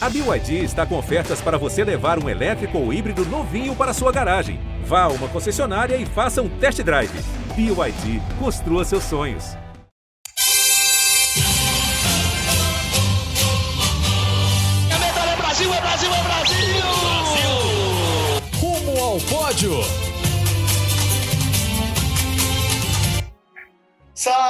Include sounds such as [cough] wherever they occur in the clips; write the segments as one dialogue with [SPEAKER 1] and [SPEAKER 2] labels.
[SPEAKER 1] A BYD está com ofertas para você levar um elétrico ou híbrido novinho para sua garagem. Vá a uma concessionária e faça um test drive. BYD, construa seus sonhos.
[SPEAKER 2] É medalha Brasil, é Brasil, é Brasil! Brasil!
[SPEAKER 3] Rumo ao pódio!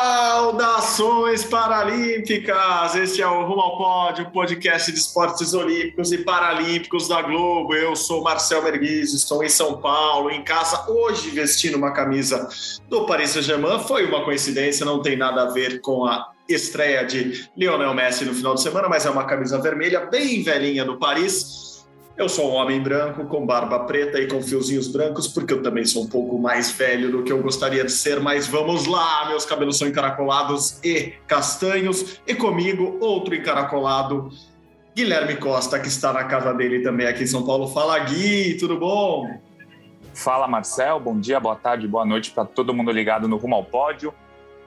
[SPEAKER 4] Saudações paralímpicas! Este é o Rumo ao Pódio, podcast de esportes olímpicos e paralímpicos da Globo. Eu sou Marcel Merguiz, estou em São Paulo, em casa, hoje vestindo uma camisa do Paris Saint-Germain. Foi uma coincidência, não tem nada a ver com a estreia de Lionel Messi no final de semana, mas é uma camisa vermelha bem velhinha do Paris eu sou um homem branco com barba preta e com fiozinhos brancos, porque eu também sou um pouco mais velho do que eu gostaria de ser, mas vamos lá, meus cabelos são encaracolados e castanhos, e comigo outro encaracolado, Guilherme Costa, que está na casa dele também aqui em São Paulo. Fala Gui, tudo bom?
[SPEAKER 5] Fala Marcel, bom dia, boa tarde, boa noite para todo mundo ligado no Rumo ao Pódio.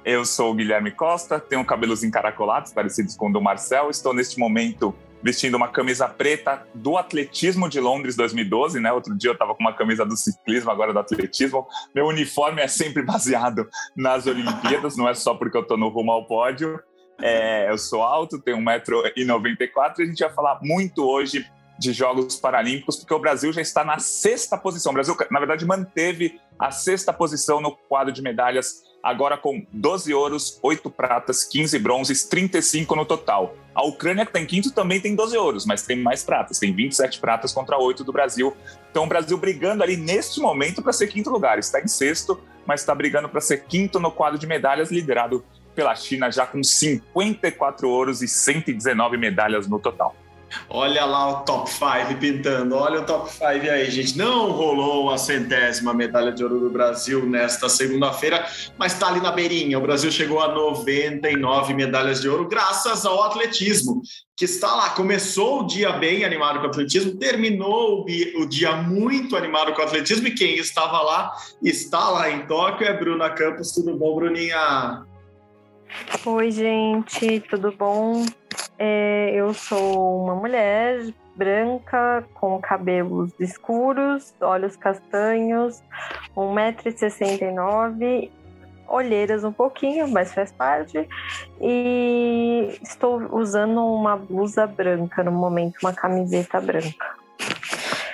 [SPEAKER 5] Eu sou o Guilherme Costa, tenho cabelos encaracolados, parecidos com o do Marcel. Estou neste momento vestindo uma camisa preta do atletismo de Londres 2012, né? Outro dia eu estava com uma camisa do ciclismo, agora do atletismo. Meu uniforme é sempre [laughs] baseado nas Olimpíadas, não é só porque eu estou no rumo ao pódio. É, eu sou alto, tenho 1,94m e a gente vai falar muito hoje de Jogos Paralímpicos, porque o Brasil já está na sexta posição. O Brasil, na verdade, manteve a sexta posição no quadro de medalhas, agora com 12 ouros, 8 pratas, 15 bronzes, 35 no total. A Ucrânia, que está em quinto, também tem 12 ouros, mas tem mais pratas, tem 27 pratas contra 8 do Brasil. Então, o Brasil brigando ali neste momento para ser quinto lugar. Está em sexto, mas está brigando para ser quinto no quadro de medalhas, liderado pela China, já com 54 ouros e 119 medalhas no total.
[SPEAKER 4] Olha lá o top 5 pintando, olha o top 5 aí, gente. Não rolou a centésima medalha de ouro do Brasil nesta segunda-feira, mas está ali na beirinha. O Brasil chegou a 99 medalhas de ouro graças ao atletismo, que está lá. Começou o dia bem animado com o atletismo, terminou o dia muito animado com o atletismo, e quem estava lá, está lá em Tóquio, é Bruna Campos. Tudo bom, Bruninha?
[SPEAKER 6] Oi, gente, tudo bom? É, eu sou uma mulher branca, com cabelos escuros, olhos castanhos, 1,69m, olheiras um pouquinho, mas faz parte. E estou usando uma blusa branca no momento, uma camiseta branca.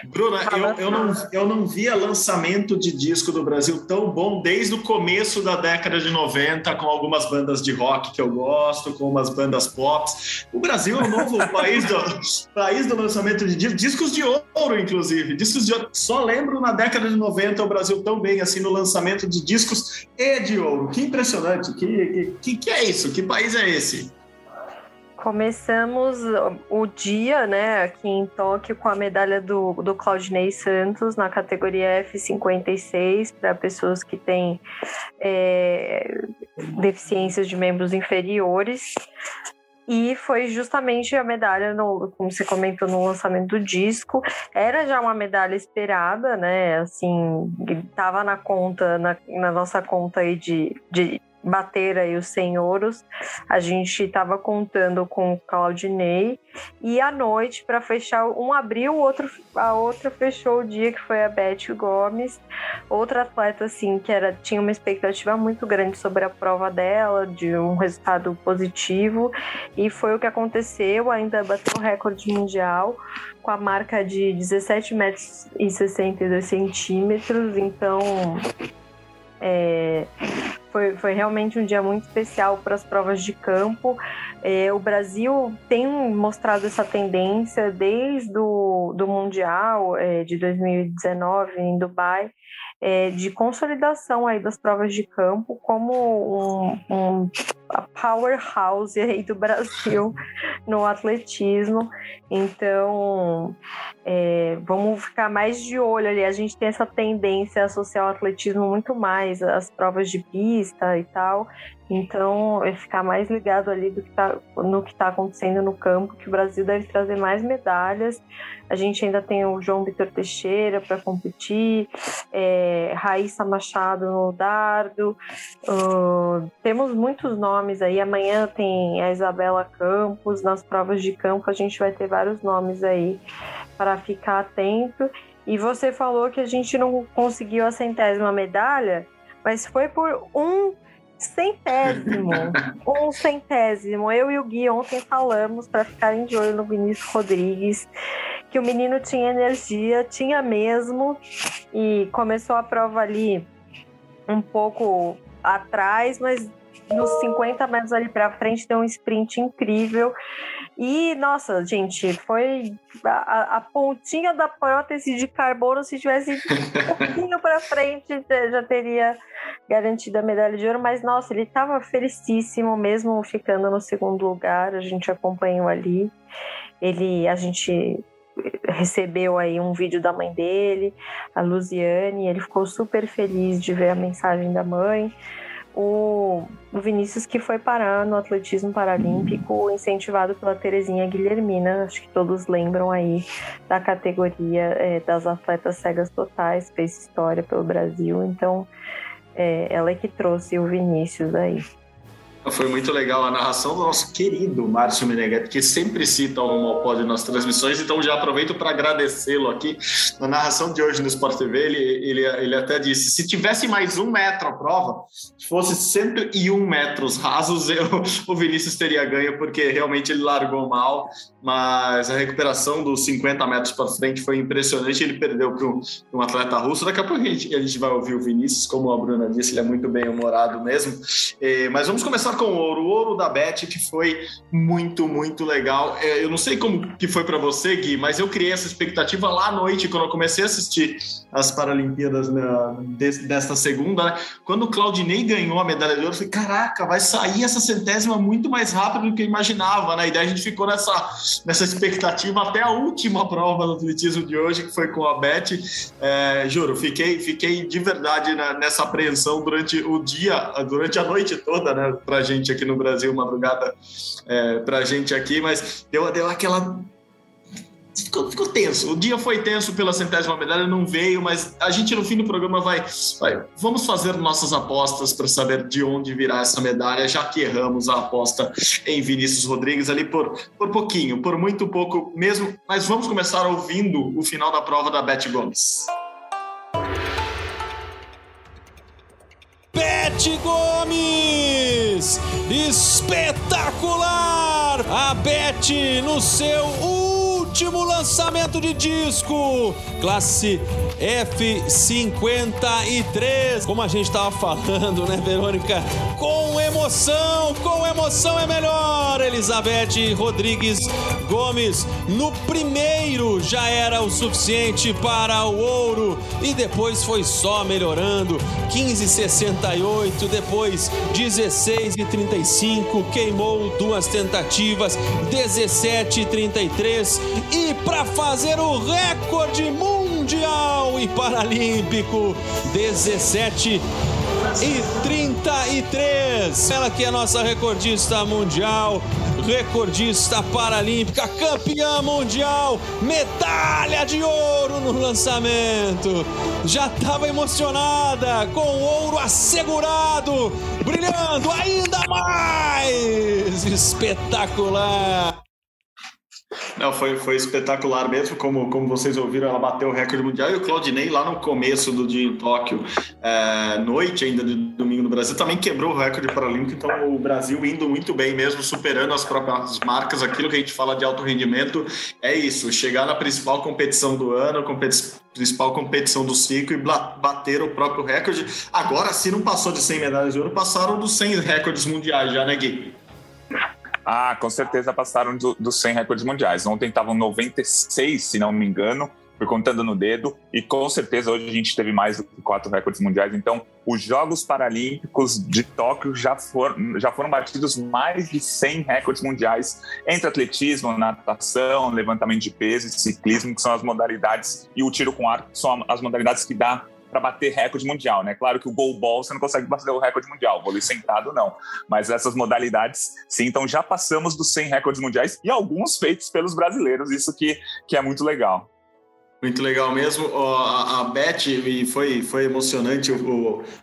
[SPEAKER 4] Bruna, eu, eu, não, eu não via lançamento de disco do Brasil tão bom desde o começo da década de 90, com algumas bandas de rock que eu gosto, com umas bandas pop. O Brasil é o novo [laughs] país, do, país do lançamento de discos, discos de ouro, inclusive. Discos de ouro. Só lembro na década de 90 o Brasil tão bem assim no lançamento de discos e de ouro. Que impressionante. Que, que, que é isso? Que país é esse?
[SPEAKER 6] Começamos o dia, né, aqui em Tóquio, com a medalha do, do Claudinei Santos na categoria F56 para pessoas que têm é, deficiências de membros inferiores. E foi justamente a medalha, no, como você comentou, no lançamento do disco. Era já uma medalha esperada, né? Assim, estava na conta, na, na nossa conta aí de, de bater aí os 100 ouros. A gente estava contando com o Claudinei. E à noite para fechar um abriu, o outro a outra fechou o dia que foi a Beth Gomes, outra atleta assim que era tinha uma expectativa muito grande sobre a prova dela, de um resultado positivo. E foi o que aconteceu, ainda bateu o recorde mundial com a marca de 17 metros e 62 centímetros, então é, foi, foi realmente um dia muito especial para as provas de campo. É, o Brasil tem mostrado essa tendência desde o do Mundial é, de 2019 em Dubai, é, de consolidação aí das provas de campo como um, um powerhouse aí do Brasil [laughs] no atletismo. Então, é, vamos ficar mais de olho ali. A gente tem essa tendência a associar o atletismo muito mais às provas de pista e tal. Então, é ficar mais ligado ali do que tá, no que está acontecendo no campo, que o Brasil deve trazer mais medalhas. A gente ainda tem o João Vitor Teixeira para competir, é, Raíssa Machado no dardo. Uh, temos muitos nomes aí. Amanhã tem a Isabela Campos. Nas provas de campo, a gente vai ter vários nomes aí para ficar atento. E você falou que a gente não conseguiu a centésima medalha, mas foi por um centésimo. [laughs] um centésimo. Eu e o Gui ontem falamos para ficarem de olho no Vinícius Rodrigues, que o menino tinha energia, tinha mesmo, e começou a prova ali um pouco atrás, mas nos 50 metros ali para frente deu um sprint incrível. E, nossa, gente, foi a, a, pontinha da prótese de carbono. Se tivesse um pouquinho para frente, já teria garantido a medalha de ouro. Mas, nossa, ele estava felicíssimo, mesmo ficando no segundo lugar. A gente acompanhou ali. Ele, a gente recebeu aí um vídeo da mãe dele, a Luziane. Ele ficou super feliz de ver a mensagem da mãe o, Vinícius que foi parar no atletismo paralímpico, incentivado pela Terezinha Guilhermina, acho que todos lembram aí da categoria é, das atletas cegas totais, fez história pelo Brasil, então é, ela é que trouxe o Vinícius aí.
[SPEAKER 4] Foi muito legal a narração do nosso querido Márcio Meneghetti, que sempre cita o Pódio nas transmissões, então já aproveito para agradecê-lo aqui. Na narração de hoje no Sport TV, ele, ele, ele até disse: se tivesse mais um metro a prova, se fosse 101 metros rasos, [laughs] eu, o Vinícius teria ganho, porque realmente ele largou mal, mas a recuperação dos 50 metros para frente foi impressionante. Ele perdeu para um, um, atleta russo. Daqui a pouco a gente, a gente vai ouvir o Vinícius, como a Bruna disse, ele é muito bem humorado mesmo. É, mas vamos começar com ouro, o ouro da Beth, que foi muito, muito legal. É, eu não sei como que foi para você, Gui, mas eu criei essa expectativa lá à noite, quando eu comecei a assistir as Paralimpíadas na, desta segunda, né? Quando o Claudinei ganhou a medalha de ouro, eu falei, caraca, vai sair essa centésima muito mais rápido do que eu imaginava, né? E daí a gente ficou nessa, nessa expectativa até a última prova do atletismo de hoje, que foi com a Beth. É, juro, fiquei, fiquei de verdade nessa apreensão durante o dia, durante a noite toda, né? Pra gente aqui no Brasil, madrugada é, pra gente aqui, mas deu, deu aquela ficou, ficou, tenso. O dia foi tenso pela centésima medalha, não veio, mas a gente no fim do programa vai, vai vamos fazer nossas apostas para saber de onde virá essa medalha, já que erramos a aposta em Vinícius Rodrigues ali por, por pouquinho, por muito pouco mesmo. Mas vamos começar ouvindo o final da prova da Beth Gomes.
[SPEAKER 3] Beth Gomes! Espetacular! A Beth no seu último lançamento de disco, classe F53. Como a gente estava falando, né, Verônica? Com emoção, com emoção é melhor. Elizabeth Rodrigues Gomes no primeiro já era o suficiente para o ouro e depois foi só melhorando. 15,68, depois 16,35, queimou duas tentativas, 17,33 e para fazer o recorde mundial e paralímpico 17 e 33. Ela que é nossa recordista mundial, recordista paralímpica, campeã mundial, medalha de ouro no lançamento. Já estava emocionada, com ouro assegurado, brilhando ainda mais. Espetacular.
[SPEAKER 4] Não, foi, foi espetacular mesmo, como, como vocês ouviram, ela bateu o recorde mundial e o Claudinei lá no começo do dia em Tóquio, é, noite ainda de domingo no Brasil, também quebrou o recorde paralímpico, então o Brasil indo muito bem mesmo, superando as próprias marcas, aquilo que a gente fala de alto rendimento, é isso, chegar na principal competição do ano, principal competição do ciclo e bater o próprio recorde. Agora, se não passou de 100 medalhas de ouro, passaram dos 100 recordes mundiais já, né, Gui?
[SPEAKER 5] Ah, com certeza passaram dos do 100 recordes mundiais. Ontem estavam 96, se não me engano, fui contando no dedo, e com certeza hoje a gente teve mais do que quatro recordes mundiais. Então, os Jogos Paralímpicos de Tóquio já foram, já foram batidos mais de 100 recordes mundiais entre atletismo, natação, levantamento de peso e ciclismo, que são as modalidades, e o tiro com arco, que são as modalidades que dá para bater recorde mundial, né? Claro que o goalball você não consegue bater o recorde mundial, vôlei sentado não. Mas essas modalidades, sim, então já passamos dos 100 recordes mundiais e alguns feitos pelos brasileiros, isso que, que é muito legal.
[SPEAKER 4] Muito legal mesmo. A, Beth, foi, foi emocionante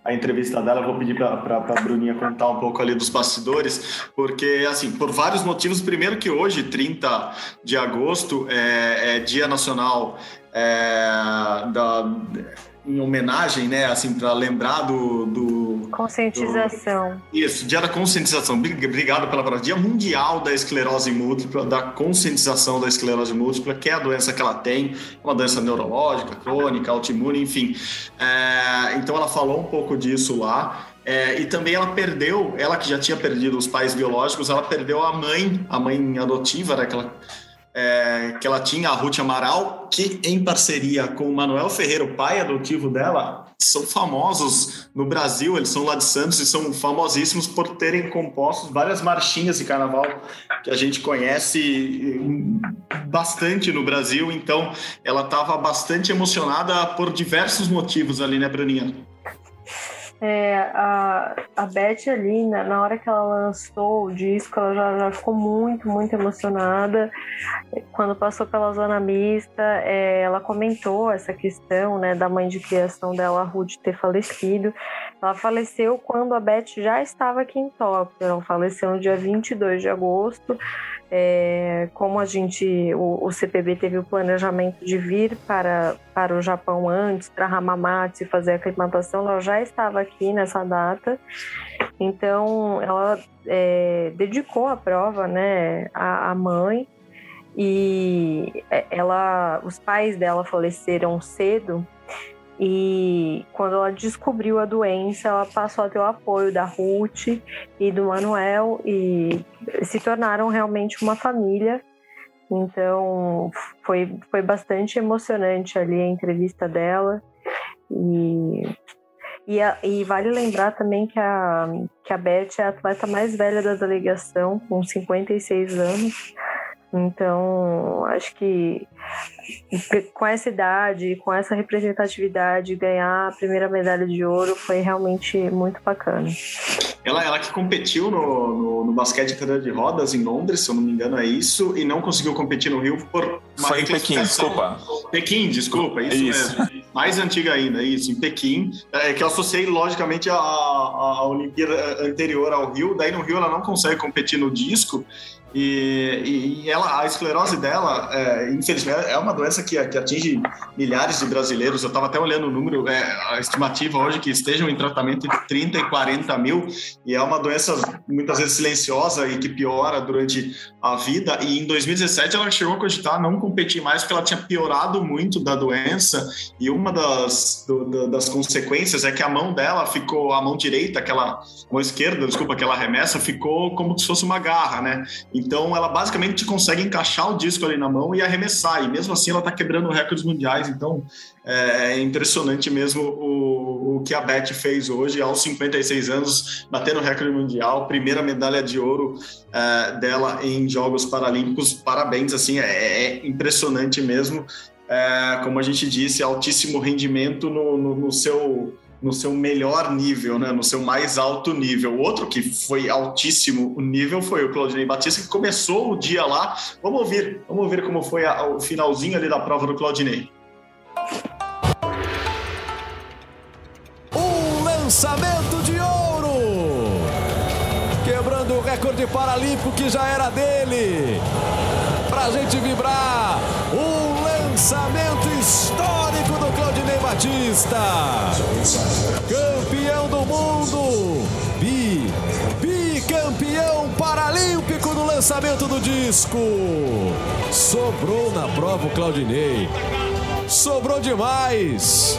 [SPEAKER 4] a entrevista dela. vou pedir para a Bruninha contar um pouco ali dos bastidores, porque, assim, por vários motivos. Primeiro, que hoje, 30 de agosto, é, é Dia Nacional é, da em homenagem, né, assim, para lembrar do, do
[SPEAKER 6] conscientização.
[SPEAKER 4] Do, isso, dia da conscientização. Obrigado pela palavra. Dia mundial da esclerose múltipla, da conscientização da esclerose múltipla, que é a doença que ela tem, uma doença neurológica, crônica, autoimune, enfim. É, então ela falou um pouco disso lá. É, e também ela perdeu, ela que já tinha perdido os pais biológicos, ela perdeu a mãe, a mãe adotiva, né, que ela é, que ela tinha, a Ruth Amaral, que em parceria com o Manuel Ferreira, o pai adotivo dela, são famosos no Brasil, eles são lá de Santos e são famosíssimos por terem compostos várias marchinhas de carnaval que a gente conhece bastante no Brasil, então ela estava bastante emocionada por diversos motivos ali, né, Bruninha?
[SPEAKER 6] É, a, a Beth ali, né, na hora que ela lançou o disco, ela já, já ficou muito, muito emocionada. Quando passou pela zona mista, é, ela comentou essa questão né, da mãe de criação dela, a Ruth, ter falecido. Ela faleceu quando a Beth já estava aqui em Tóquio. Ela faleceu no dia 22 de agosto. É, como a gente, o, o, CPB teve o planejamento de vir para, para o Japão antes, para Hamamatsu fazer a aclimatação, ela já estava aqui nessa data. Então, ela é, dedicou a prova né, à, à mãe e é, ela, os pais dela faleceram cedo e quando ela descobriu a doença, ela passou a ter o apoio da Ruth e do Manuel e se tornaram realmente uma família. Então foi, foi bastante emocionante ali a entrevista dela. E, e, a, e, vale lembrar também que a, que a Beth é a atleta mais velha da delegação, com 56 anos. Então, acho que com essa idade, com essa representatividade, ganhar a primeira medalha de ouro foi realmente muito bacana.
[SPEAKER 4] Ela, ela que competiu no, no, no basquete de cadeira de rodas em Londres, se eu não me engano, é isso, e não conseguiu competir no Rio por
[SPEAKER 5] uma Foi em Pequim, desculpa.
[SPEAKER 4] Pequim, desculpa, isso, isso. mesmo. Mais antiga ainda, isso, em Pequim, é, que eu associei logicamente à, à Olimpíada anterior ao Rio, daí no Rio ela não consegue competir no disco, e, e, ela, a esclerose dela, é, infelizmente, é uma doença que, que, atinge milhares de brasileiros. Eu estava até olhando o número, é, a estimativa hoje que estejam em tratamento entre 30 e 40 mil, e é uma doença muitas vezes silenciosa e que piora durante a vida. E em 2017 ela chegou a cogitar não competir mais porque ela tinha piorado muito da doença. E uma das, do, das consequências é que a mão dela ficou, a mão direita, aquela mão esquerda, desculpa, aquela remessa, ficou como se fosse uma garra, né? Então ela basicamente consegue encaixar o disco ali na mão e arremessar, e mesmo assim ela está quebrando recordes mundiais. Então é, é impressionante mesmo o, o que a Beth fez hoje, aos 56 anos, batendo recorde mundial, primeira medalha de ouro é, dela em Jogos Paralímpicos. Parabéns, assim, é, é impressionante mesmo. É, como a gente disse, altíssimo rendimento no, no, no seu no seu melhor nível, né? no seu mais alto nível. Outro que foi altíssimo o nível foi o Claudinei Batista, que começou o dia lá. Vamos ouvir, vamos ouvir como foi a, o finalzinho ali da prova do Claudinei.
[SPEAKER 7] Um lançamento de ouro! Quebrando o recorde paralímpico que já era dele. Pra gente vibrar, um lançamento Batista. Campeão do mundo, bi, bicampeão paralímpico no lançamento do disco. Sobrou na prova o Claudinei. Sobrou demais.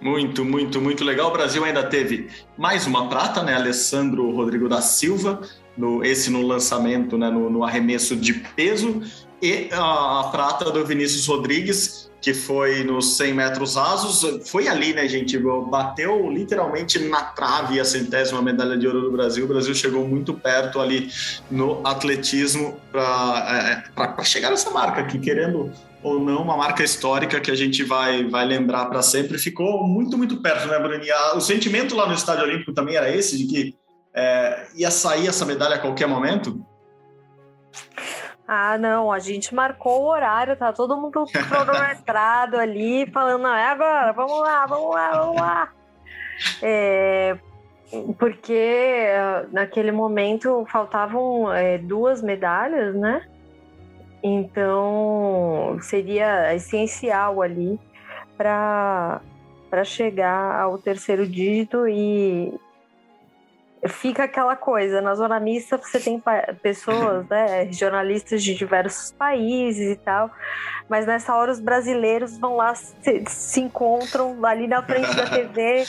[SPEAKER 4] Muito, muito, muito legal. O Brasil ainda teve mais uma prata, né? Alessandro Rodrigo da Silva, no, esse no lançamento, né? no, no arremesso de peso. e a, a prata do Vinícius Rodrigues, que foi nos 100 metros rasos. Foi ali, né, gente? Bateu literalmente na trave a centésima medalha de ouro do Brasil. O Brasil chegou muito perto ali no atletismo para é, chegar nessa marca aqui, querendo ou não, uma marca histórica que a gente vai, vai lembrar para sempre. Ficou muito, muito perto, né, Bruninha? O sentimento lá no Estádio Olímpico também era esse, de que é, ia sair essa medalha a qualquer momento?
[SPEAKER 6] Ah, não, a gente marcou o horário, tá todo mundo cronometrado [laughs] ali, falando, não, é agora, vamos lá, vamos lá, vamos lá. É, porque naquele momento faltavam é, duas medalhas, né? Então seria essencial ali para chegar ao terceiro dígito e, fica aquela coisa, na zona mista você tem pessoas, né, jornalistas de diversos países e tal, mas nessa hora os brasileiros vão lá, se, se encontram ali na frente da TV,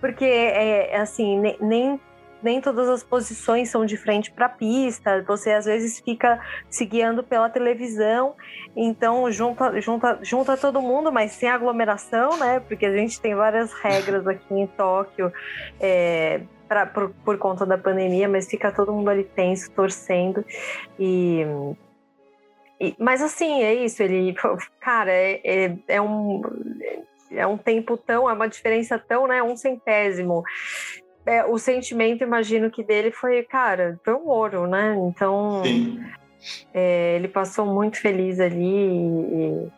[SPEAKER 6] porque é, é assim, nem, nem todas as posições são de frente para a pista, você às vezes fica se guiando pela televisão, então junta, junta, junta todo mundo, mas sem aglomeração, né? Porque a gente tem várias regras aqui em Tóquio. É, pra, por, por conta da pandemia, mas fica todo mundo ali tenso, torcendo. E, mas assim, é isso. Ele, [laughs] cara, é, é, é um é um tempo tão, é uma diferença tão, né? Um centésimo. É, o sentimento, imagino que dele foi, cara, foi um ouro, né? Então, é, ele passou muito feliz ali. E,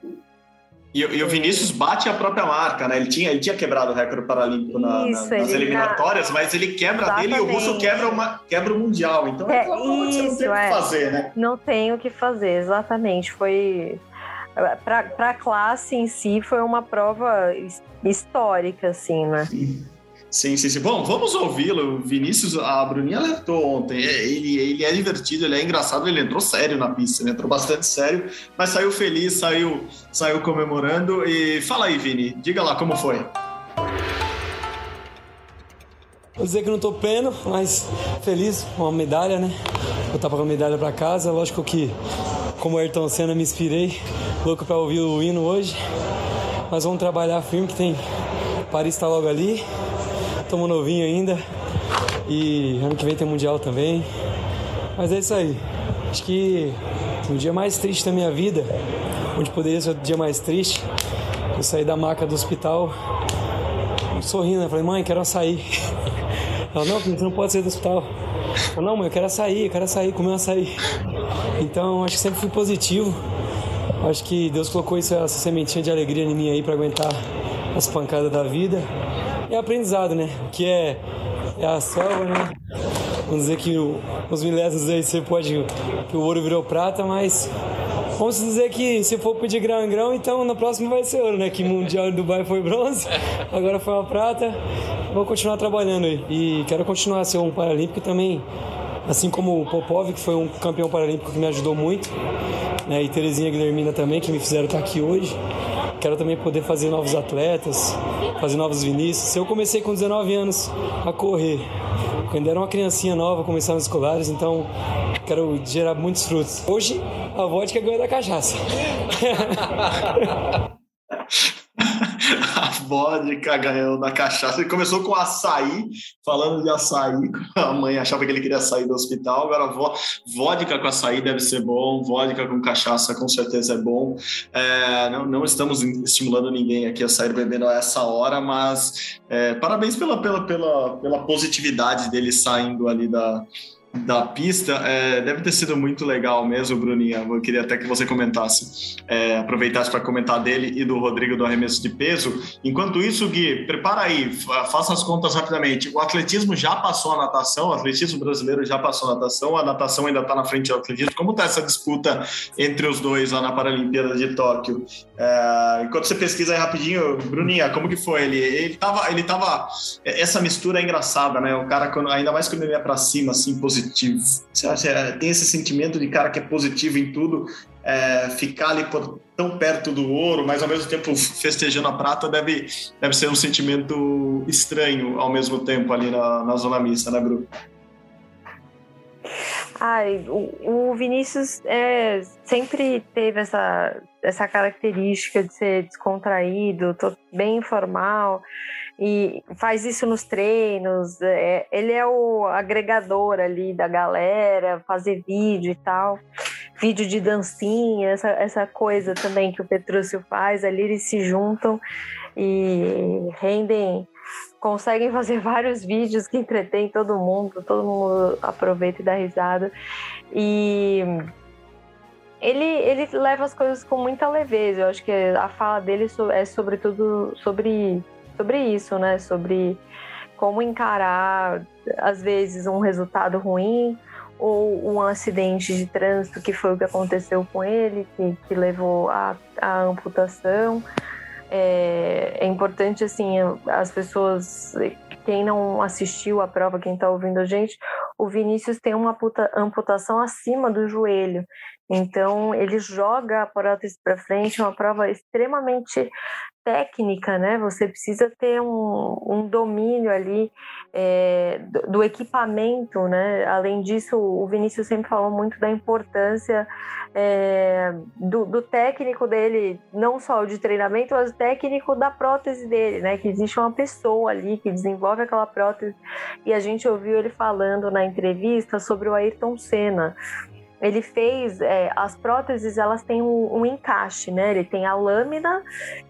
[SPEAKER 4] e, e, o Vinícius bate a própria marca, né? Ele tinha, ele tinha quebrado o recorde paralímpico na, isso, na, nas eliminatórias, na... mas ele quebra Exatamente. dele e o russo quebra, uma, quebra o mundial. Então é, é isso, você não tem o que é. fazer, né?
[SPEAKER 6] Não tem o que fazer, exatamente. Foi. Para a classe em si, foi uma prova histórica, assim, né?
[SPEAKER 4] Sim. Sim, sim, sim. Bom, vamos ouvi-lo. Vinícius, a Bruninha alertou ontem. É, ele, ele é divertido, ele é engraçado, ele entrou sério na pista, entrou bastante sério, mas saiu feliz, saiu, saiu comemorando. E fala aí, Vini, diga lá como foi.
[SPEAKER 8] Vou dizer que não tô pleno, mas feliz com a medalha, né? Vou com a medalha para casa. Lógico que, como Ayrton Senna, me inspirei. Louco para ouvir o hino hoje. Mas vamos trabalhar firme, que tem Paris está logo ali. Estamos novinho ainda. E ano que vem tem Mundial também. Mas é isso aí. Acho que o dia mais triste da minha vida, onde poderia ser o dia mais triste, eu saí da maca do hospital sorrindo. Eu falei, mãe, quero sair. [laughs] Ela, não, você não pode sair do hospital. Eu, não, mãe, eu quero sair, eu quero sair, comer açaí. Então, acho que sempre fui positivo. Acho que Deus colocou isso, essa sementinha de alegria em mim aí para aguentar as pancadas da vida é aprendizado, né? Que é, é a selva, né? Vamos dizer que o, os milésimos aí você pode. que o ouro virou prata, mas vamos dizer que se for pedir grão em grão, então na próxima vai ser ouro, né? Que Mundial em Dubai foi bronze, [laughs] agora foi uma prata. Vou continuar trabalhando aí. E quero continuar a ser um paralímpico também, assim como o Popov, que foi um campeão paralímpico que me ajudou muito, né? E Terezinha Guilhermina também, que me fizeram estar aqui hoje. Quero também poder fazer novos atletas, fazer novos Vinícius. Eu comecei com 19 anos a correr. Quando era uma criancinha nova, começava nos escolares, então quero gerar muitos frutos. Hoje, a vodka ganhou da cachaça. [laughs]
[SPEAKER 4] vodka, ganhou da cachaça. Ele começou com açaí, falando de açaí. A mãe achava que ele queria sair do hospital. Agora, vodka com açaí deve ser bom, vodka com cachaça com certeza é bom. É, não, não, estamos estimulando ninguém aqui a sair bebendo a essa hora, mas é, parabéns pela, pela, pela, pela positividade dele saindo ali da da pista é, deve ter sido muito legal mesmo, Bruninha. Eu queria até que você comentasse, é, aproveitasse para comentar dele e do Rodrigo do arremesso de peso. Enquanto isso, Gui, prepara aí, faça as contas rapidamente. O atletismo já passou a natação, o atletismo brasileiro já passou a natação, a natação ainda está na frente do atletismo. Como está essa disputa entre os dois lá na Paralimpíada de Tóquio? É, enquanto você pesquisa aí rapidinho, Bruninha, como que foi? Ele, ele ele tava. Essa mistura é engraçada, né? O cara, ainda mais quando ele é para cima, assim, positivo positivo. Você é, tem esse sentimento de cara que é positivo em tudo, é, ficar ali por, tão perto do ouro, mas ao mesmo tempo festejando a prata, deve, deve ser um sentimento estranho ao mesmo tempo ali na, na zona mista, né, Bruno?
[SPEAKER 6] Ai, o, o Vinícius é, sempre teve essa, essa característica de ser descontraído, bem informal e faz isso nos treinos. É, ele é o agregador ali da galera, fazer vídeo e tal, vídeo de dancinha, essa, essa coisa também que o Petrúcio faz. Ali eles se juntam e rendem conseguem [laughs] fazer vários vídeos que entretêm todo mundo, todo mundo aproveita e dá risada. E ele, ele leva as coisas com muita leveza. Eu acho que a fala dele é sobretudo sobre, sobre isso, né? Sobre como encarar, às vezes, um resultado ruim ou um acidente de trânsito, que foi o que aconteceu com ele, que, que levou à amputação. É, é importante, assim, as pessoas, quem não assistiu a prova, quem está ouvindo a gente, o Vinícius tem uma amputação acima do joelho. Então, ele joga a prótese para frente, é uma prova extremamente técnica, né? Você precisa ter um, um domínio ali é, do, do, equipamento, né? Além disso, o Vinícius sempre falou muito da importância é, do, do, técnico dele, não só de treinamento, mas o técnico da prótese dele, né? Que existe uma pessoa ali que desenvolve aquela prótese. E a gente ouviu ele falando na entrevista sobre o Ayrton Senna ele fez é, as próteses elas têm um, um, encaixe né? Ele tem a lâmina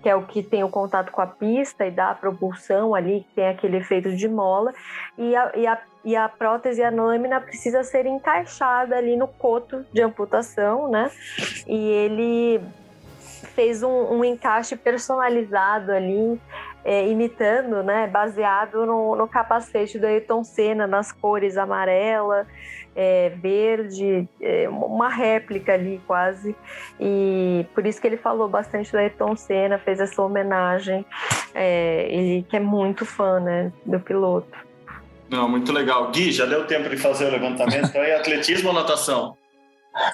[SPEAKER 6] que é o que tem o contato com a pista e dá a propulsão ali que tem aquele efeito de mola. E a, e a, e a prótese a lâmina precisa ser encaixada ali no coto de amputação né? E ele fez um, um encaixe personalizado ali é, imitando, né, baseado no, no capacete do Ayrton Senna, nas cores amarela, é, verde, é, uma réplica ali quase. E por isso que ele falou bastante do Ayrton Senna, fez essa homenagem. É, ele que é muito fã né, do piloto.
[SPEAKER 4] Não, muito legal. Gui, já deu tempo de fazer o levantamento aí? Atletismo ou natação?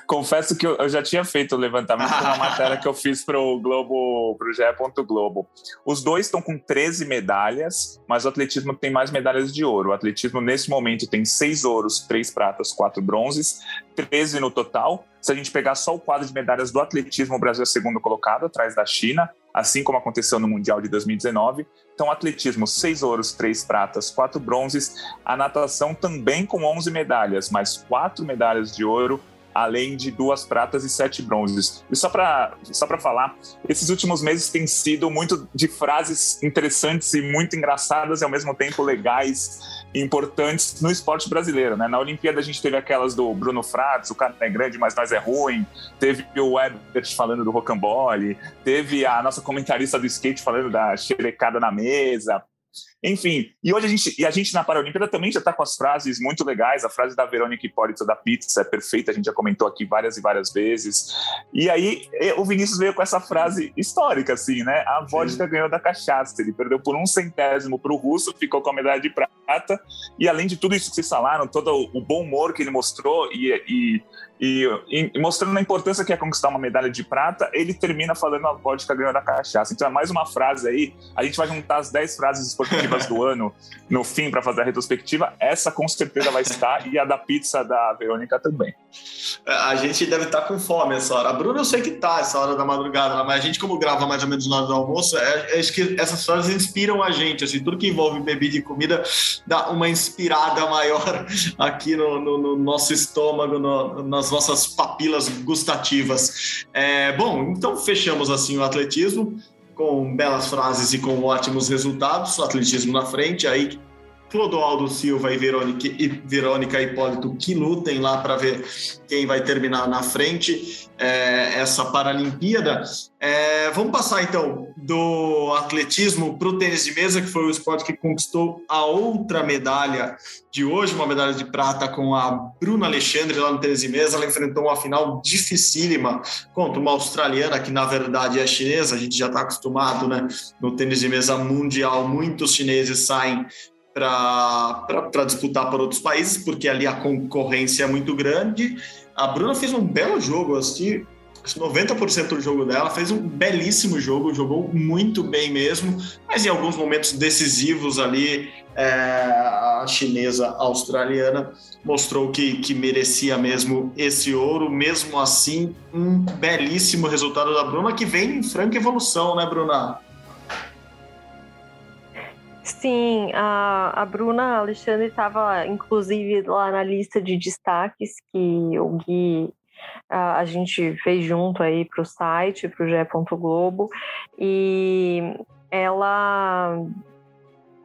[SPEAKER 5] Confesso que eu já tinha feito o levantamento uma [laughs] matéria que eu fiz para o Globo, para o GE. Globo. Os dois estão com 13 medalhas, mas o atletismo tem mais medalhas de ouro. O atletismo, nesse momento, tem seis ouros, três pratas, quatro bronzes, 13 no total. Se a gente pegar só o quadro de medalhas do atletismo, o Brasil é segundo colocado, atrás da China, assim como aconteceu no Mundial de 2019. Então, atletismo, seis ouros, três pratas, quatro bronzes. A natação também com 11 medalhas, mais quatro medalhas de ouro, além de duas pratas e sete bronzes. E só para só falar, esses últimos meses têm sido muito de frases interessantes e muito engraçadas e ao mesmo tempo legais e importantes no esporte brasileiro. Né? Na Olimpíada a gente teve aquelas do Bruno Fratos, o cara é grande, mas nós é ruim. Teve o Ebert falando do rocambole. Teve a nossa comentarista do skate falando da xerecada na mesa. Enfim, e hoje a gente, e a gente na Paralimpíada também já está com as frases muito legais. A frase da Verônica Hipólito da pizza é perfeita, a gente já comentou aqui várias e várias vezes. E aí o Vinícius veio com essa frase histórica, assim, né? A vodka Sim. ganhou da cachaça. Ele perdeu por um centésimo para o russo, ficou com a medalha de prata. E além de tudo isso que vocês falaram, todo o bom humor que ele mostrou e, e e, e, mostrando a importância que é conquistar uma medalha de prata, ele termina falando a vodka ganhou da cachaça. Então é mais uma frase aí. A gente vai juntar as 10 frases esportivas do [laughs] ano no fim para fazer a retrospectiva. Essa com certeza vai estar e a da pizza da Verônica também.
[SPEAKER 4] É, a gente deve estar com fome essa hora. A Bruna eu sei que tá essa hora da madrugada, mas a gente como grava mais ou menos na hora do almoço, é, acho que essas frases inspiram a gente. Assim, tudo que envolve bebida e comida dá uma inspirada maior [laughs] aqui no, no, no nosso estômago, no, nas as nossas papilas gustativas. É, bom, então fechamos assim o atletismo com belas frases e com ótimos resultados. O atletismo na frente, aí Clodoaldo Silva e Verônica, e Verônica Hipólito que lutem lá para ver quem vai terminar na frente é, essa Paralimpíada. É, vamos passar então do atletismo para o tênis de mesa, que foi o esporte que conquistou a outra medalha de hoje, uma medalha de prata com a Bruna Alexandre lá no tênis de mesa. Ela enfrentou uma final dificílima contra uma australiana que na verdade é chinesa. A gente já está acostumado, né? No tênis de mesa mundial, muitos chineses saem para disputar por outros países, porque ali a concorrência é muito grande. A Bruna fez um belo jogo, assisti 90% do jogo dela, fez um belíssimo jogo, jogou muito bem mesmo, mas em alguns momentos decisivos ali, é, a chinesa australiana mostrou que, que merecia mesmo esse ouro, mesmo assim, um belíssimo resultado da Bruna, que vem em franca evolução, né, Bruna?
[SPEAKER 6] Sim, a, a Bruna Alexandre estava, inclusive, lá na lista de destaques que o Gui a, a gente fez junto aí para o site, para o Gé. Globo, e ela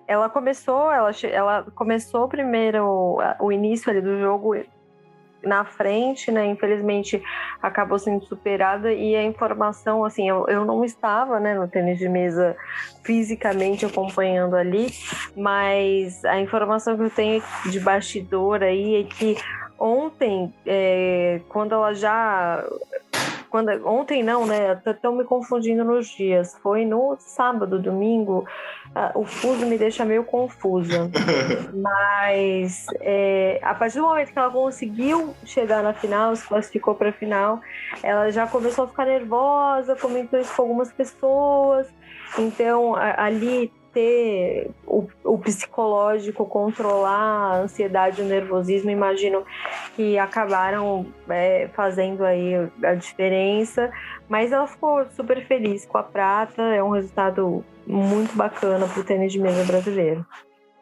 [SPEAKER 6] ela começou, ela, ela começou primeiro o início ali do jogo na frente, né? Infelizmente acabou sendo superada e a informação, assim, eu, eu não estava, né, no tênis de mesa fisicamente acompanhando ali, mas a informação que eu tenho de bastidor aí é que ontem, é, quando ela já quando, ontem não, né? Estão me confundindo nos dias. Foi no sábado, domingo. Uh, o fuso me deixa meio confusa. [laughs] Mas é, a partir do momento que ela conseguiu chegar na final, se classificou para a final, ela já começou a ficar nervosa, comentou isso com algumas pessoas. Então, a, ali ter o, o, psicológico, controlar a ansiedade e o nervosismo, imagino que acabaram é, fazendo aí a diferença. Mas ela ficou super feliz com a prata, é um resultado muito bacana para o tênis de mesa brasileiro.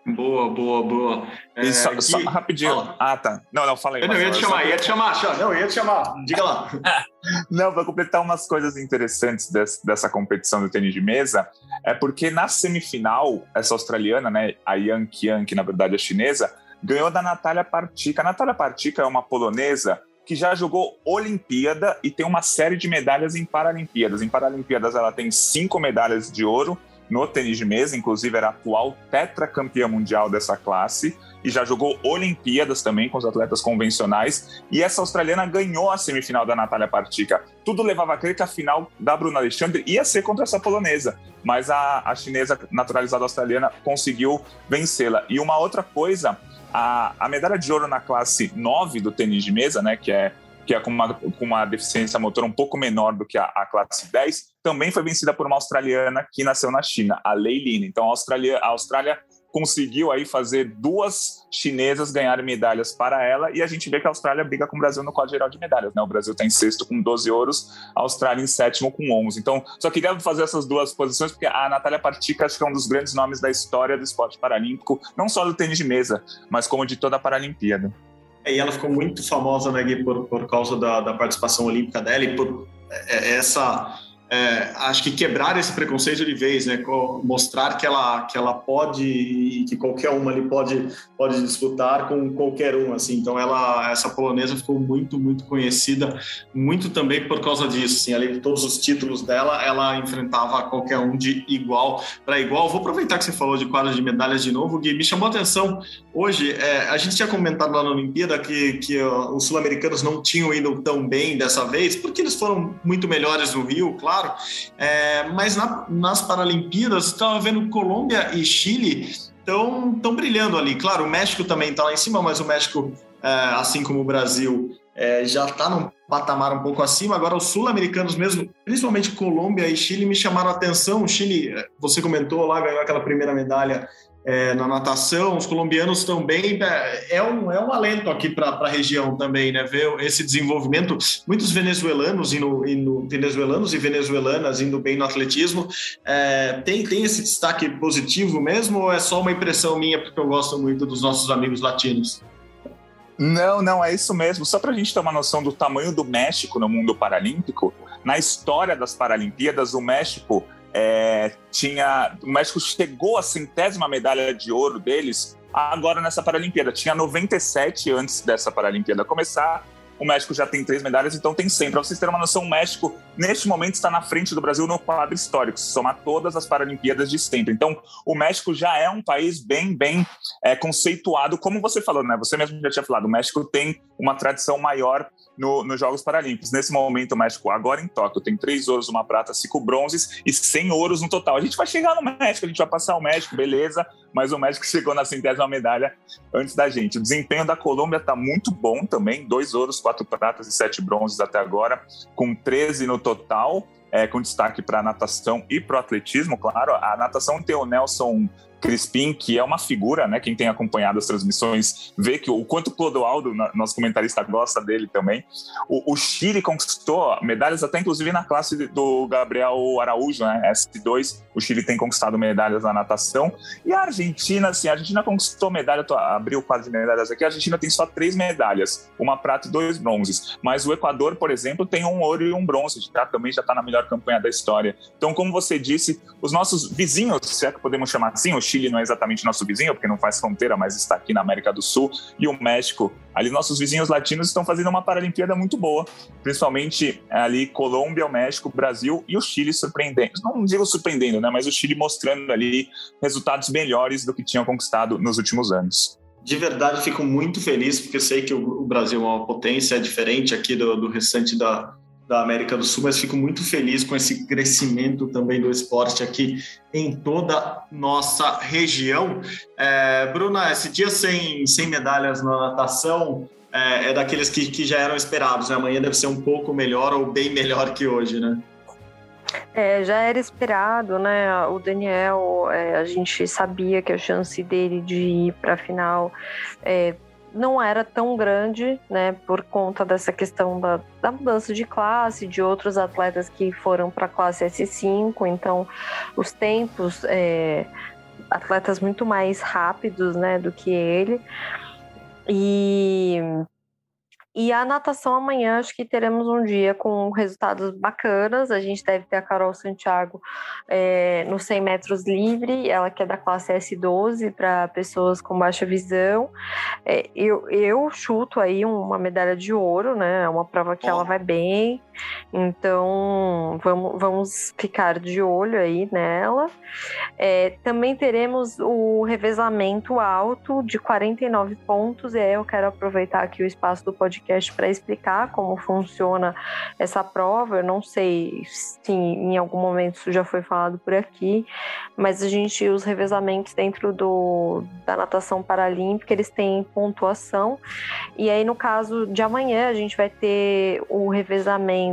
[SPEAKER 4] Boa, boa, boa.
[SPEAKER 5] É, só, só rapidinho. Fala. Ah, tá. Não, não, fala aí.
[SPEAKER 4] Eu não, ia te chamar, ia te chamar, não, ia te chamar. Diga lá. [laughs]
[SPEAKER 5] não, para completar umas coisas interessantes desse, dessa competição do tênis de mesa, é porque na semifinal, essa australiana, né, a Yang Qian, que na verdade é chinesa, ganhou da Natália Partica. A Natália Partica é uma polonesa que já jogou Olimpíada e tem uma série de medalhas em Paralimpíadas. Em Paralimpíadas ela tem cinco medalhas de ouro no tênis de mesa, inclusive era atual tetracampeã mundial dessa classe e já jogou Olimpíadas também com os atletas convencionais. E essa australiana ganhou a semifinal da Natália Partica. Tudo levava a crer que a final da Bruna Alexandre ia ser contra essa polonesa, mas a, a chinesa naturalizada australiana conseguiu vencê-la. E uma outra coisa, a, a medalha de ouro na classe 9 do tênis de mesa, né, que é que é com uma, com uma deficiência motor um pouco menor do que a, a, classe 10, também foi vencida por uma australiana que nasceu na China, a Lei Lin. Então a Austrália, a Austrália conseguiu aí fazer duas chinesas ganharem medalhas para ela e a gente vê que a Austrália briga com o Brasil no quadro geral de medalhas, né? O Brasil está em sexto com 12 ouros, a Austrália em sétimo com 11. Então, só queria fazer essas duas posições porque a Natália Partica acho que é um dos grandes nomes da história do esporte paralímpico, não só do tênis de mesa, mas como de toda a Paralimpíada.
[SPEAKER 4] É, e ela ficou muito famosa, né, Gui, por, por causa da, da participação olímpica dela e por é, é, essa é, acho que quebrar esse preconceito de vez, né? Mostrar que ela, que ela pode e que qualquer uma ali pode, pode disputar com qualquer um, assim. Então ela, essa polonesa ficou muito, muito conhecida, muito também por causa disso, assim. Além de todos os títulos dela, ela enfrentava qualquer um de igual para igual. Vou aproveitar que você falou de quadro de medalhas de novo, Gui. Me chamou a atenção hoje. É, a gente tinha comentado lá na Olimpíada que, que uh, os sul-americanos não tinham ido tão bem dessa vez, porque eles foram muito melhores no Rio, claro claro. É, mas na, nas Paralimpíadas, estava vendo Colômbia e Chile estão tão brilhando ali. Claro, o México também está lá em cima, mas o México, é, assim como o Brasil, é, já está num patamar um pouco acima. Agora, os sul-americanos mesmo, principalmente Colômbia e Chile, me chamaram a atenção. O Chile, é, você comentou lá, ganhou aquela primeira medalha é, na natação, os colombianos também é, é um, é um alento aqui para a região também, né? Ver esse desenvolvimento, muitos venezuelanos indo, indo, venezuelanos e venezuelanas indo bem no atletismo, é, tem, tem esse destaque positivo mesmo ou é só uma impressão minha porque eu gosto muito dos nossos amigos latinos?
[SPEAKER 5] Não, não, é isso mesmo. Só para a gente ter uma noção do tamanho do México no mundo paralímpico, na história das Paralimpíadas, o México é, tinha, o México chegou à centésima medalha de ouro deles agora nessa Paralimpíada. Tinha 97 antes dessa Paralimpíada começar. O México já tem três medalhas, então tem 100. Para vocês terem uma noção, o México, neste momento, está na frente do Brasil no quadro histórico, se somar todas as Paralimpíadas de sempre. Então, o México já é um país bem, bem é, conceituado, como você falou, né? Você mesmo já tinha falado, o México tem uma tradição maior no, nos Jogos Paralímpicos. Nesse momento, o México, agora em Tóquio, tem três ouros, uma prata, cinco bronzes e 100 ouros no total. A gente vai chegar no México, a gente vai passar o México, beleza, mas o México [laughs] chegou na centésima medalha antes da gente. O desempenho da Colômbia está muito bom também, dois ouros, quatro pratas e sete bronzes até agora, com 13 no total. É, com destaque para natação e para atletismo, claro. A natação tem o Nelson Crispim, que é uma figura, né? Quem tem acompanhado as transmissões vê que o quanto Clodoaldo, nosso comentarista, gosta dele também. O, o, Chile conquistou medalhas até inclusive na classe do Gabriel Araújo, né? S2. O Chile tem conquistado medalhas na natação. E a Argentina, assim, a Argentina conquistou medalha, tô, abriu o quadro de medalhas aqui. A Argentina tem só três medalhas, uma prata e dois bronzes. Mas o Equador, por exemplo, tem um ouro e um bronze. Já também já está na melhor campanha da história. Então, como você disse, os nossos vizinhos, se é que podemos chamar assim, o Chile não é exatamente nosso vizinho, porque não faz fronteira, mas está aqui na América do Sul, e o México. Ali, nossos vizinhos latinos estão fazendo uma Paralimpíada muito boa, principalmente ali Colômbia, o México, Brasil e o Chile surpreendendo. Não digo surpreendendo, né? Mas o Chile mostrando ali resultados melhores do que tinham conquistado nos últimos anos.
[SPEAKER 4] De verdade, fico muito feliz, porque sei que o Brasil é uma potência, é diferente aqui do, do restante da, da América do Sul, mas fico muito feliz com esse crescimento também do esporte aqui em toda nossa região. É, Bruna, esse dia sem, sem medalhas na natação é, é daqueles que, que já eram esperados. Né? Amanhã deve ser um pouco melhor ou bem melhor que hoje, né?
[SPEAKER 6] É, já era esperado, né? O Daniel, é, a gente sabia que a chance dele de ir para a final é, não era tão grande, né, por conta dessa questão da, da mudança de classe, de outros atletas que foram para a classe S5, então os tempos, é, atletas muito mais rápidos, né, do que ele. E e a natação amanhã, acho que teremos um dia com resultados bacanas. A gente deve ter a Carol Santiago é, no 100 metros livre, ela que é da classe S12 para pessoas com baixa visão. É, eu, eu chuto aí uma medalha de ouro, né? É uma prova que ela vai bem. Então vamos, vamos ficar de olho aí nela. É, também teremos o revezamento alto de 49 pontos, e aí eu quero aproveitar aqui o espaço do podcast para explicar como funciona essa prova. Eu não sei se em algum momento isso já foi falado por aqui, mas a gente os revezamentos dentro do, da natação paralímpica eles têm pontuação e aí no caso de amanhã a gente vai ter o revezamento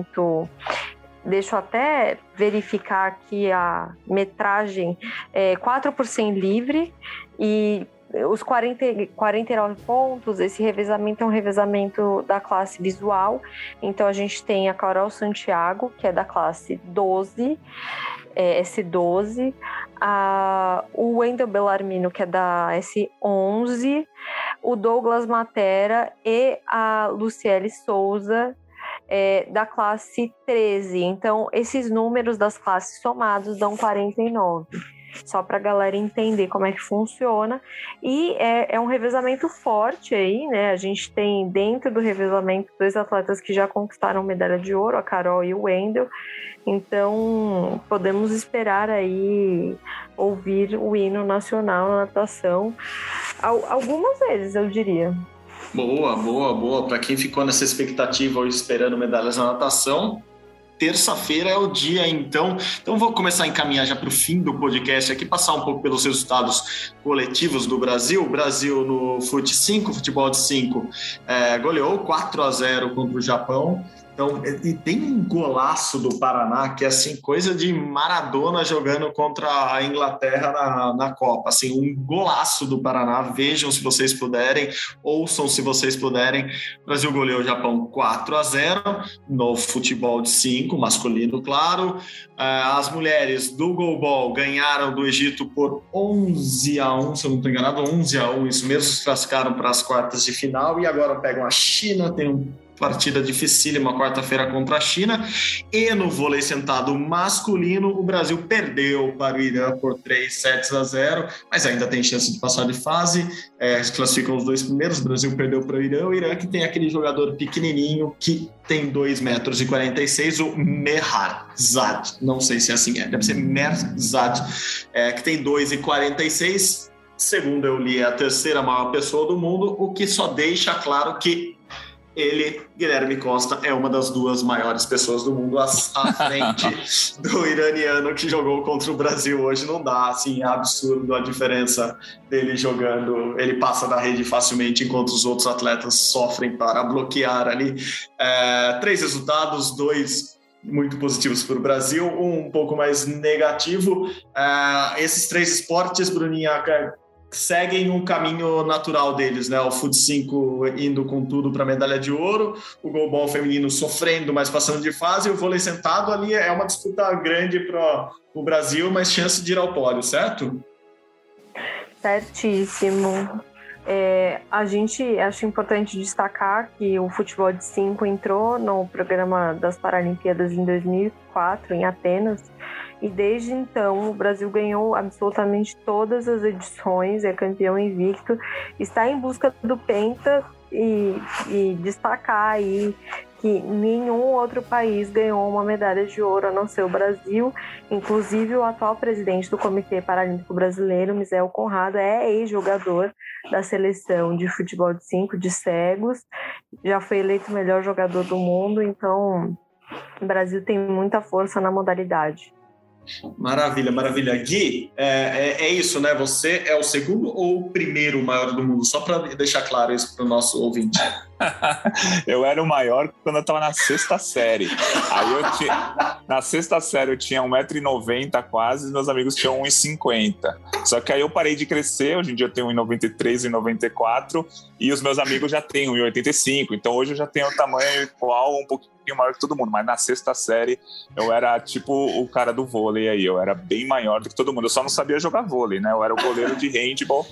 [SPEAKER 6] deixa eu até verificar aqui a metragem, é 4 por 100 livre e os 40, 49 pontos, esse revezamento é um revezamento da classe visual. Então a gente tem a Carol Santiago, que é da classe 12, é, S12, a, o Wendel Bellarmino, que é da S11, o Douglas Matera e a Luciele Souza, é, da classe 13. Então, esses números das classes somados dão 49 só para a galera entender como é que funciona. E é, é, um revezamento forte aí, né? A gente tem dentro do revezamento dois atletas que já conquistaram medalha de ouro, a Carol e o Wendel. Então, podemos esperar aí ouvir o hino nacional na natação algumas vezes, eu diria.
[SPEAKER 4] Boa, boa, boa. Para quem ficou nessa expectativa ou esperando medalhas na natação, terça-feira é o dia, então. Então vou começar a encaminhar já para o fim do podcast aqui, passar um pouco pelos resultados coletivos do Brasil. O Brasil no Fute 5, futebol de 5, é, goleou 4 a 0 contra o Japão. Então, e tem um golaço do Paraná que é assim, coisa de Maradona jogando contra a Inglaterra na, na Copa. Assim, um golaço do Paraná. Vejam se vocês puderem, ouçam se vocês puderem. O Brasil goleou o Japão 4 a 0 no futebol de 5, masculino, claro. É, as mulheres do Goalball ganharam do Egito por 11 a 1, se eu não estou enganado, 11 a 1. Isso mesmo, se classificaram para as quartas de final e agora pegam a China, tem um partida dificílima quarta-feira contra a China. E no vôlei sentado masculino, o Brasil perdeu para o Irã por 3 sets a 0, mas ainda tem chance de passar de fase. É, classificam os dois primeiros. O Brasil perdeu para o Irã. O Irã que tem aquele jogador pequenininho que tem 2 metros e 46, o Meharzad. Não sei se é assim, é. deve ser Merzad, é, que tem 2 e 46. Segundo eu li, é a terceira maior pessoa do mundo, o que só deixa claro que ele, Guilherme Costa, é uma das duas maiores pessoas do mundo à, à [laughs] frente do iraniano que jogou contra o Brasil hoje. Não dá, assim, é absurdo a diferença dele jogando. Ele passa da rede facilmente, enquanto os outros atletas sofrem para bloquear ali. É, três resultados, dois muito positivos para o Brasil, um um pouco mais negativo. É, esses três esportes, Bruninha, seguem um caminho natural deles, né? O Foot 5 indo com tudo para medalha de ouro, o goalball feminino sofrendo, mas passando de fase, e o vôlei sentado ali é uma disputa grande para o Brasil, mas chance de ir ao pódio, certo?
[SPEAKER 6] Certíssimo. É, a gente acho importante destacar que o futebol de 5 entrou no programa das Paralimpíadas em 2004, em Atenas, e desde então o Brasil ganhou absolutamente todas as edições, é campeão invicto, está em busca do Penta e, e destacar aí que nenhum outro país ganhou uma medalha de ouro a não ser o Brasil. Inclusive, o atual presidente do Comitê Paralímpico Brasileiro, Misael Conrado, é ex-jogador da seleção de futebol de cinco de cegos, já foi eleito o melhor jogador do mundo, então o Brasil tem muita força na modalidade.
[SPEAKER 4] Maravilha, maravilha. Gui, é, é, é, isso, né? Você é o segundo ou o primeiro maior do mundo? Só para deixar claro isso para o nosso ouvinte. [laughs]
[SPEAKER 5] eu era o maior quando eu estava na sexta série. Aí eu tinha. Na sexta série eu tinha 1,90m quase, e meus amigos tinham 1,50m. Só que aí eu parei de crescer, hoje em dia eu tenho 1,93 e 1,94 e os meus amigos já têm 1,85. Então hoje eu já tenho o tamanho igual, um pouquinho maior que todo mundo. Mas na sexta série eu era tipo o cara do vôlei aí, eu era bem maior do que todo mundo. Eu só não sabia jogar vôlei, né? Eu era o goleiro de handball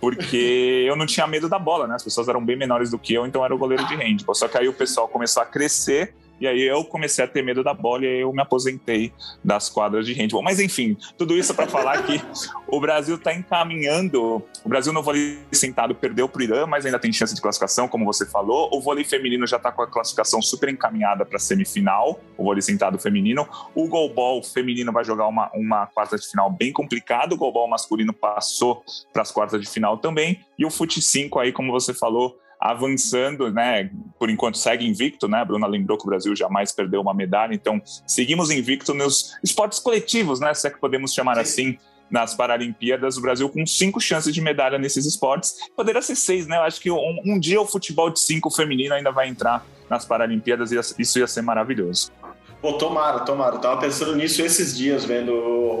[SPEAKER 5] porque eu não tinha medo da bola, né? As pessoas eram bem menores do que eu, então era o goleiro de handball. Só que aí o pessoal começou a crescer e aí eu comecei a ter medo da bola e eu me aposentei das quadras de handball. Mas enfim, tudo isso para falar que o Brasil está encaminhando. O Brasil no vôlei sentado perdeu para o Irã, mas ainda tem chance de classificação, como você falou. O vôlei feminino já está com a classificação super encaminhada para a semifinal, o vôlei sentado feminino. O goalball feminino vai jogar uma, uma quarta de final bem complicada. O goalball masculino passou para as quartas de final também. E o fute 5 aí, como você falou, avançando, né? Por enquanto segue invicto, né? A Bruna lembrou que o Brasil jamais perdeu uma medalha, então seguimos invicto nos esportes coletivos, né? Se é que podemos chamar assim. Nas Paralimpíadas, o Brasil com cinco chances de medalha nesses esportes. Poderia ser seis, né? Eu acho que um, um dia o futebol de cinco feminino ainda vai entrar nas Paralimpíadas e isso ia ser maravilhoso.
[SPEAKER 4] Pô, tomara, tomara. Eu tava pensando nisso esses dias, vendo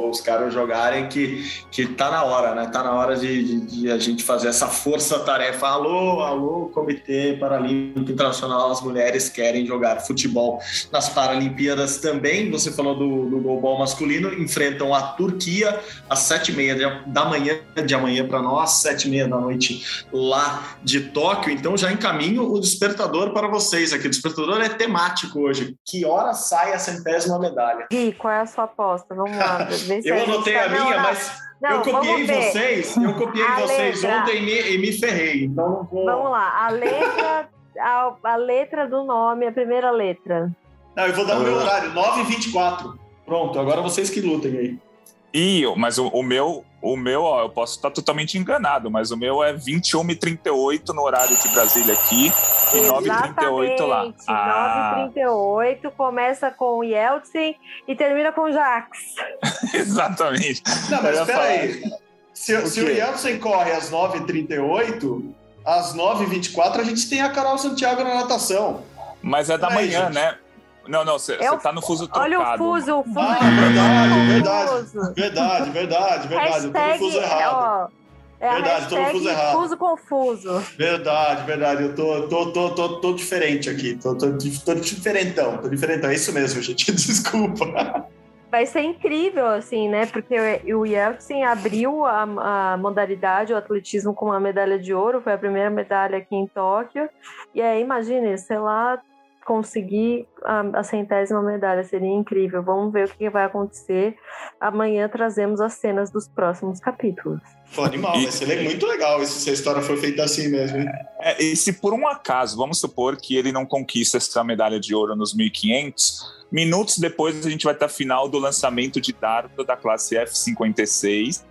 [SPEAKER 4] os caras jogarem, que, que tá na hora, né? Tá na hora de, de, de a gente fazer essa força-tarefa. Alô, alô, Comitê Paralímpico Internacional, as mulheres querem jogar futebol nas Paralimpíadas também. Você falou do, do golbol masculino, enfrentam a Turquia às sete e meia da manhã de amanhã para nós, sete e meia da noite lá de Tóquio. Então já encaminho o despertador para vocês aqui. O despertador é temático hoje. Que hora sai sai a centésima medalha.
[SPEAKER 6] Gui, qual é a sua aposta? Vamos lá. [laughs]
[SPEAKER 4] eu anotei a, a minha, não, mas não, eu copiei vocês. Eu copiei a vocês letra... ontem e me, e me, ferrei. Então vou...
[SPEAKER 6] Vamos lá. A letra, a, a, letra do nome, a primeira letra.
[SPEAKER 4] Não, eu vou dar o meu horário, 9h24. Pronto, agora vocês que lutem aí.
[SPEAKER 5] E, mas o, o, meu, o meu, ó, eu posso estar totalmente enganado, mas o meu é 21 e 38 no horário de Brasília aqui e 9 h 38 lá.
[SPEAKER 6] Ah. 9 38 começa com o Yeltsin e termina com o Jax. [laughs]
[SPEAKER 5] Exatamente.
[SPEAKER 4] Não, mas espera aí. Se, se o Yeltsin corre às 9 h 38 às 9 h 24 a gente tem a Carol Santiago na natação.
[SPEAKER 5] Mas é da manhã, gente. né? Não, não, você é tá no fuso trocado.
[SPEAKER 6] Olha o fuso, o fuso. Ah,
[SPEAKER 4] verdade, verdade, verdade, verdade, verdade. eu tô no fuso errado. Ó,
[SPEAKER 6] é verdade, tô no fuso errado. Fuso confuso.
[SPEAKER 4] Verdade, verdade. Eu tô, tô, tô, tô, tô diferente aqui. Tô, tô, tô diferentão, tô diferentão. É isso mesmo, [laughs] gente. Desculpa.
[SPEAKER 6] Vai ser incrível, assim, né? Porque o Yeltsin abriu a, a modalidade, o atletismo, com uma medalha de ouro. Foi a primeira medalha aqui em Tóquio. E aí, imagine, sei lá, conseguir a, a, centésima medalha, seria incrível. Vamos ver o que vai acontecer. Amanhã trazemos as cenas dos próximos capítulos.
[SPEAKER 4] Pô, animal, e, vai ser muito legal se a história for feita assim mesmo.
[SPEAKER 5] É, e se por um acaso, vamos supor que ele não conquista essa medalha de ouro nos 1500, minutos depois a gente vai ter a final do lançamento de dardo da classe F56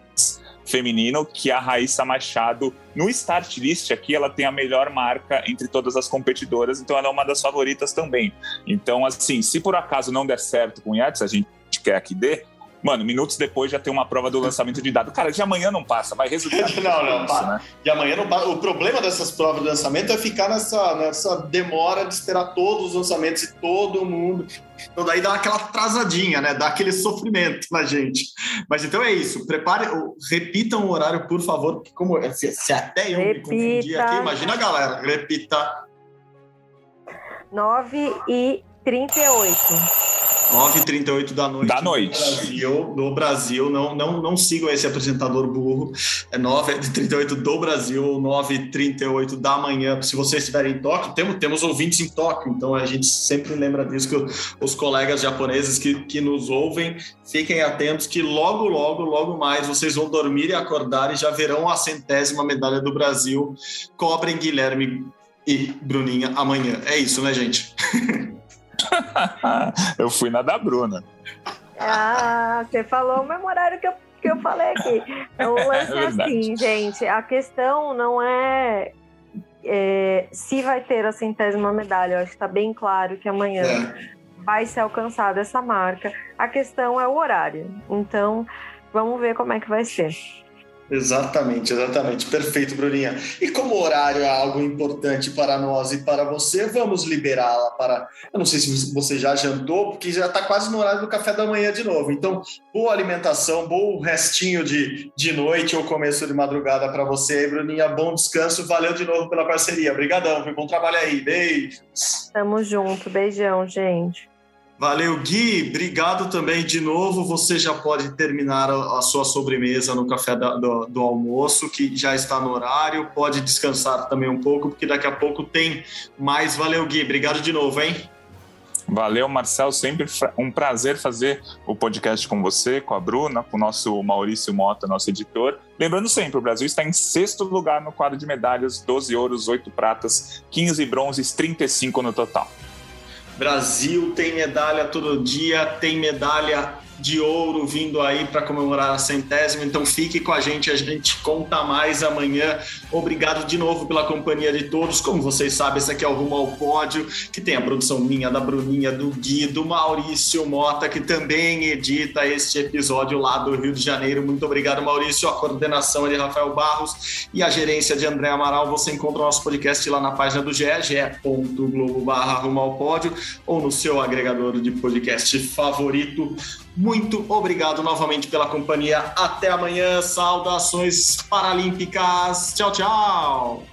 [SPEAKER 5] feminino, que a Raíssa Machado, no start list aqui, ela tem a melhor marca entre todas as competidoras, então ela é uma das favoritas também. Então, assim, se por acaso não der certo com o Yates, a gente quer que dê, Mano, minutos depois já tem uma prova do lançamento de dado. Cara, de amanhã não passa, vai resultar. [laughs]
[SPEAKER 4] não, não, isso, né? De amanhã não passa. O problema dessas provas de lançamento é ficar nessa, nessa demora de esperar todos os lançamentos e todo mundo. Então daí dá aquela atrasadinha, né? Dá aquele sofrimento na gente. Mas então é isso. Prepare, repitam o horário, por favor, como se, se até eu Repita. me confundi aqui, imagina a galera. Repita.
[SPEAKER 6] 9 e 38.
[SPEAKER 4] 9h38 da noite.
[SPEAKER 5] Da noite.
[SPEAKER 4] No Brasil, no Brasil não, não, não sigam esse apresentador burro. É 9h38 do Brasil, 9h38 da manhã. Se vocês estiverem em Tóquio, temos, temos ouvintes em Tóquio, então a gente sempre lembra disso, que os colegas japoneses que, que nos ouvem, fiquem atentos que logo, logo, logo mais vocês vão dormir e acordar e já verão a centésima medalha do Brasil. Cobrem Guilherme e Bruninha amanhã. É isso, né, gente? [laughs] [laughs]
[SPEAKER 5] eu fui na da Bruna.
[SPEAKER 6] Ah, você falou o mesmo horário que eu, que eu falei aqui. O [laughs] lance é, é assim, gente. A questão não é, é, se vai ter a centésima medalha. Eu acho que está bem claro que amanhã é. vai ser alcançada essa marca. A questão é o horário. Então, vamos ver como é que vai ser.
[SPEAKER 4] Exatamente, exatamente. Perfeito, Bruninha. E como o horário é algo importante para nós e para você, vamos liberá-la para. Eu não sei se você já jantou, porque já está quase no horário do café da manhã de novo. Então, boa alimentação, bom restinho de, de noite ou começo de madrugada para você, Bruninha. Bom descanso. Valeu de novo pela parceria. Obrigadão, foi bom trabalho aí. Beijos.
[SPEAKER 6] Tamo junto. Beijão, gente.
[SPEAKER 4] Valeu, Gui. Obrigado também de novo. Você já pode terminar a, sua sobremesa no café da, do, do, almoço, que já está no horário. Pode descansar também um pouco, porque daqui a pouco tem mais. Valeu, Gui. Obrigado de novo, hein?
[SPEAKER 5] Valeu, Marcel. Sempre um prazer fazer o podcast com você, com a Bruna, com o nosso Maurício Mota, nosso editor. Lembrando sempre, o Brasil está em sexto lugar no quadro de medalhas: 12 ouros, 8 pratas, 15 bronzes, 35 no total.
[SPEAKER 4] Brasil tem medalha todo dia, tem medalha de ouro vindo aí para comemorar a centésima. Então fique com a gente, a gente conta mais amanhã. Obrigado de novo pela companhia de todos. Como vocês sabem, esse aqui é o Rumo ao Pódio, que tem a produção minha, da Bruninha, do Gui, do Maurício Mota, que também edita este episódio lá do Rio de Janeiro. Muito obrigado, Maurício. A coordenação é de Rafael Barros e a gerência de André Amaral. Você encontra o nosso podcast lá na página do GE, ge.globo barra Rumo ao Pódio, ou no seu agregador de podcast favorito. Muito obrigado novamente pela companhia. Até amanhã. Saudações paralímpicas. Tchau, tchau.